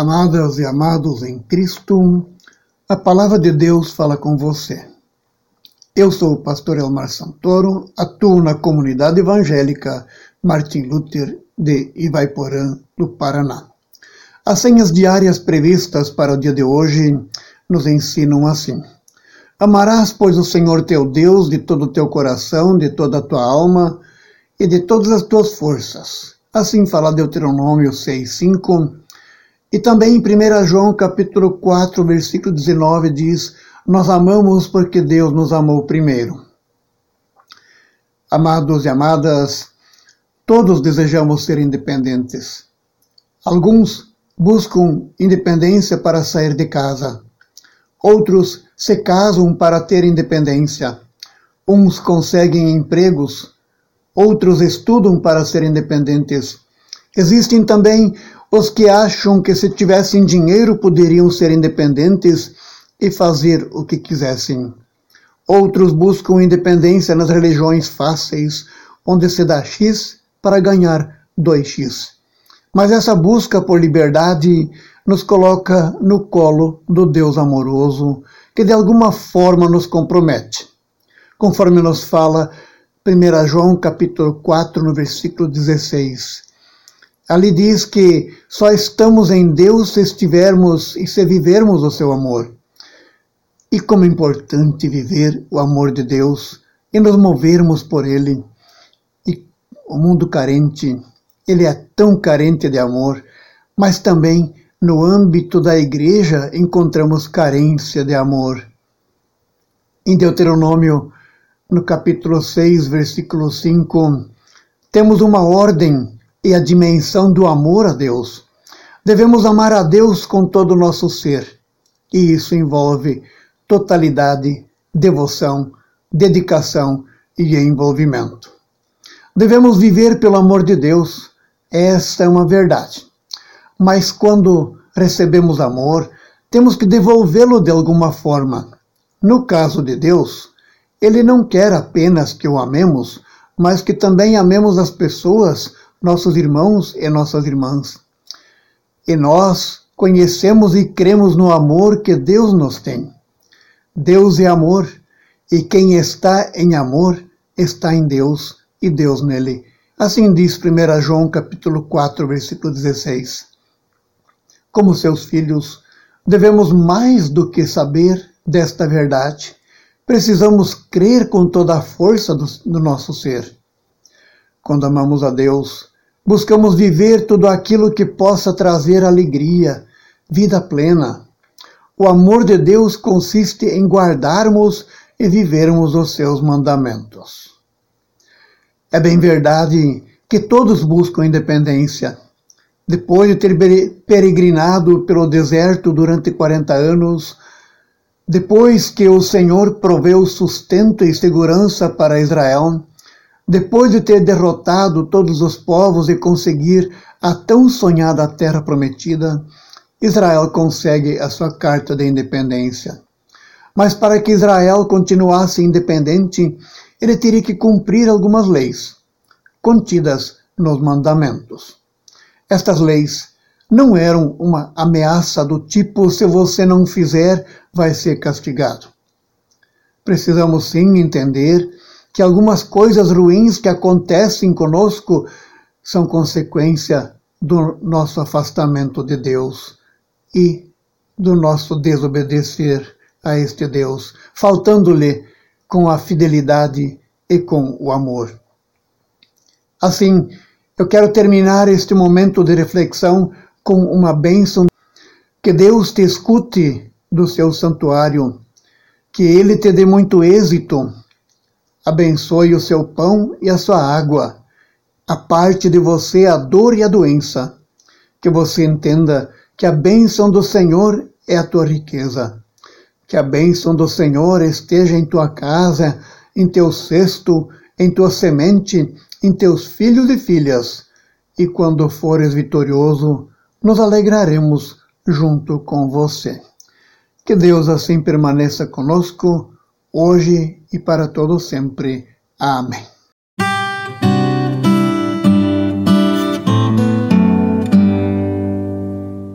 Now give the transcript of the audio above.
Amadas e amados em Cristo, a palavra de Deus fala com você. Eu sou o pastor Elmar Santoro, atuo na comunidade evangélica Martin Luther de Ivaiporã, do Paraná. As senhas diárias previstas para o dia de hoje nos ensinam assim: Amarás, pois, o Senhor teu Deus de todo o teu coração, de toda a tua alma e de todas as tuas forças. Assim fala Deuteronômio 6, 5 e também em 1 João capítulo 4, versículo 19 diz: Nós amamos porque Deus nos amou primeiro. Amados e amadas, todos desejamos ser independentes. Alguns buscam independência para sair de casa. Outros se casam para ter independência. Uns conseguem empregos, outros estudam para ser independentes. Existem também os que acham que se tivessem dinheiro poderiam ser independentes e fazer o que quisessem. Outros buscam independência nas religiões fáceis, onde se dá X para ganhar 2X. Mas essa busca por liberdade nos coloca no colo do Deus amoroso, que de alguma forma nos compromete. Conforme nos fala 1 João capítulo 4, no versículo 16. Ali diz que só estamos em Deus se estivermos e se vivermos o seu amor. E como é importante viver o amor de Deus e nos movermos por ele. E o mundo carente, ele é tão carente de amor, mas também no âmbito da igreja encontramos carência de amor. Em Deuteronômio, no capítulo 6, versículo 5, temos uma ordem e a dimensão do amor a Deus. Devemos amar a Deus com todo o nosso ser, e isso envolve totalidade, devoção, dedicação e envolvimento. Devemos viver pelo amor de Deus, essa é uma verdade. Mas quando recebemos amor, temos que devolvê-lo de alguma forma. No caso de Deus, Ele não quer apenas que o amemos, mas que também amemos as pessoas nossos irmãos e nossas irmãs. E nós conhecemos e cremos no amor que Deus nos tem. Deus é amor, e quem está em amor está em Deus e Deus nele. Assim diz 1 João capítulo 4, versículo 16. Como seus filhos, devemos mais do que saber desta verdade. Precisamos crer com toda a força do, do nosso ser. Quando amamos a Deus, Buscamos viver tudo aquilo que possa trazer alegria, vida plena. O amor de Deus consiste em guardarmos e vivermos os seus mandamentos. É bem verdade que todos buscam independência. Depois de ter peregrinado pelo deserto durante 40 anos, depois que o Senhor proveu sustento e segurança para Israel, depois de ter derrotado todos os povos e conseguir a tão sonhada terra prometida, Israel consegue a sua carta de independência. Mas para que Israel continuasse independente, ele teria que cumprir algumas leis, contidas nos mandamentos. Estas leis não eram uma ameaça do tipo: se você não fizer, vai ser castigado. Precisamos sim entender que algumas coisas ruins que acontecem conosco são consequência do nosso afastamento de Deus e do nosso desobedecer a este Deus, faltando-lhe com a fidelidade e com o amor. Assim, eu quero terminar este momento de reflexão com uma bênção que Deus te escute do seu santuário, que Ele te dê muito êxito abençoe o seu pão e a sua água, aparte de você a dor e a doença, que você entenda que a bênção do Senhor é a tua riqueza, que a bênção do Senhor esteja em tua casa, em teu cesto, em tua semente, em teus filhos e filhas, e quando fores vitorioso, nos alegraremos junto com você. Que Deus assim permaneça conosco hoje e para todo sempre. Amém.